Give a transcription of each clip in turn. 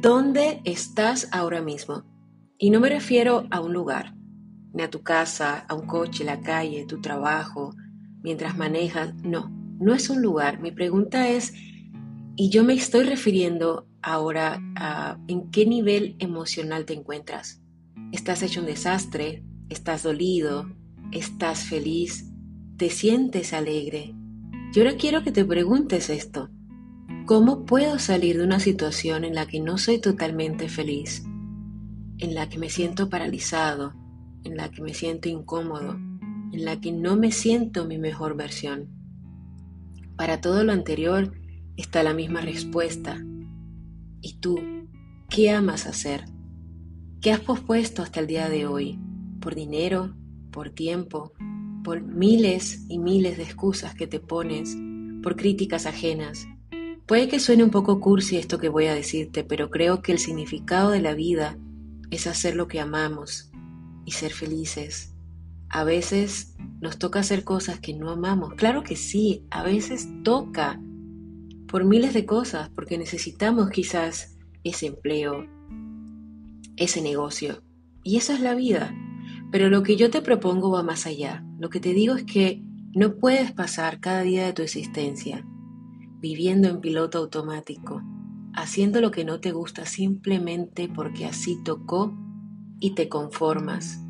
¿Dónde estás ahora mismo? Y no me refiero a un lugar, ni a tu casa, a un coche, la calle, tu trabajo, mientras manejas. No, no es un lugar. Mi pregunta es, y yo me estoy refiriendo ahora a en qué nivel emocional te encuentras. ¿Estás hecho un desastre? ¿Estás dolido? ¿Estás feliz? ¿Te sientes alegre? Yo ahora quiero que te preguntes esto. ¿Cómo puedo salir de una situación en la que no soy totalmente feliz? En la que me siento paralizado, en la que me siento incómodo, en la que no me siento mi mejor versión. Para todo lo anterior está la misma respuesta. ¿Y tú qué amas hacer? ¿Qué has pospuesto hasta el día de hoy? ¿Por dinero? ¿Por tiempo? ¿Por miles y miles de excusas que te pones? ¿Por críticas ajenas? Puede que suene un poco cursi esto que voy a decirte, pero creo que el significado de la vida es hacer lo que amamos y ser felices. A veces nos toca hacer cosas que no amamos. Claro que sí, a veces toca por miles de cosas, porque necesitamos quizás ese empleo, ese negocio. Y esa es la vida. Pero lo que yo te propongo va más allá. Lo que te digo es que no puedes pasar cada día de tu existencia viviendo en piloto automático, haciendo lo que no te gusta simplemente porque así tocó y te conformas.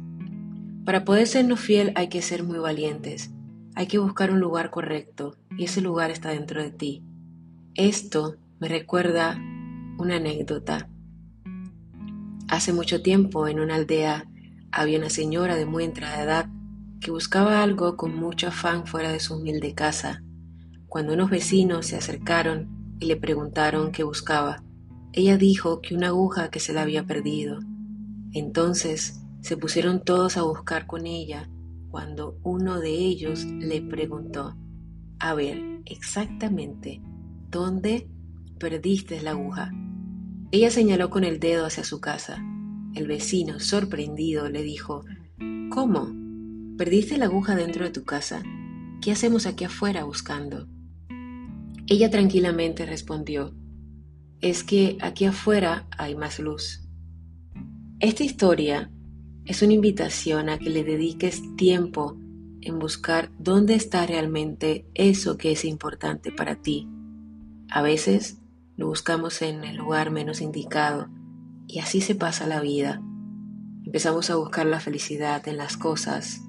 Para poder sernos fiel hay que ser muy valientes, hay que buscar un lugar correcto y ese lugar está dentro de ti. Esto me recuerda una anécdota. Hace mucho tiempo en una aldea había una señora de muy entrada edad que buscaba algo con mucho afán fuera de su humilde casa. Cuando unos vecinos se acercaron y le preguntaron qué buscaba, ella dijo que una aguja que se la había perdido. Entonces se pusieron todos a buscar con ella cuando uno de ellos le preguntó, a ver, exactamente, ¿dónde perdiste la aguja? Ella señaló con el dedo hacia su casa. El vecino, sorprendido, le dijo, ¿Cómo? ¿Perdiste la aguja dentro de tu casa? ¿Qué hacemos aquí afuera buscando? Ella tranquilamente respondió, es que aquí afuera hay más luz. Esta historia es una invitación a que le dediques tiempo en buscar dónde está realmente eso que es importante para ti. A veces lo buscamos en el lugar menos indicado y así se pasa la vida. Empezamos a buscar la felicidad en las cosas,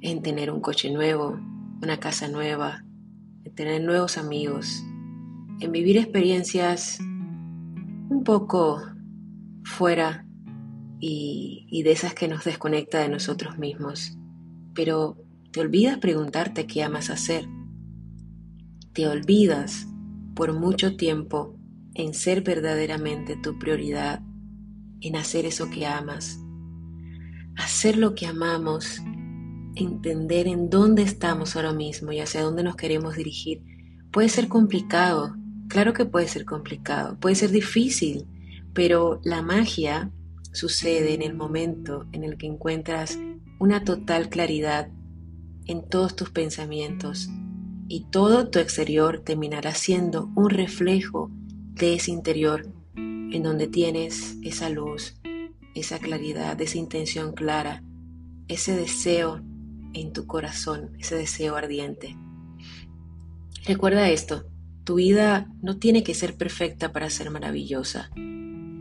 en tener un coche nuevo, una casa nueva, tener nuevos amigos, en vivir experiencias un poco fuera y, de esas que nos desconecta de nosotros mismos. Pero te olvidas preguntarte qué amas hacer. Te olvidas por mucho tiempo en ser verdaderamente tu prioridad, en hacer eso que amas. Hacer lo que amamos entender en dónde estamos ahora mismo y hacia dónde nos queremos dirigir puede ser complicado, claro que puede ser complicado, puede ser difícil, pero la magia sucede en el momento en el que encuentras una total claridad en todos tus pensamientos y todo tu exterior terminará siendo un reflejo de ese interior en donde tienes esa luz, esa claridad, esa intención clara, ese deseo en tu corazón, ese deseo ardiente. Recuerda esto, tu vida no tiene que ser perfecta para ser maravillosa.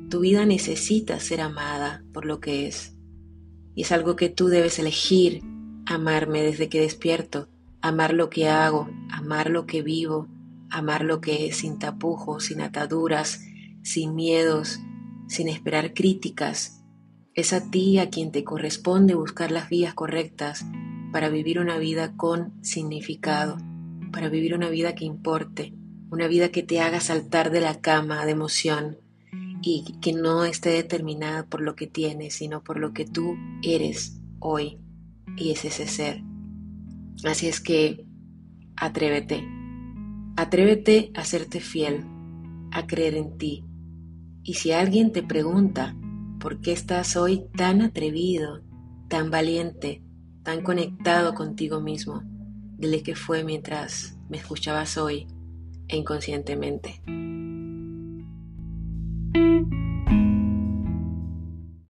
Tu vida necesita ser amada por lo que es. Y es algo que tú debes elegir, amarme desde que despierto, amar lo que hago, amar lo que vivo, amar lo que es sin tapujos, sin ataduras, sin miedos, sin esperar críticas. Es a ti a quien te corresponde buscar las vías correctas para vivir una vida con significado, para vivir una vida que importe, una vida que te haga saltar de la cama de emoción y que no esté determinada por lo que tienes, sino por lo que tú eres hoy y es ese ser. Así es que atrévete, atrévete a serte fiel, a creer en ti. Y si alguien te pregunta, ¿por qué estás hoy tan atrevido, tan valiente, tan conectado contigo mismo, dile que fue mientras me escuchabas hoy e inconscientemente.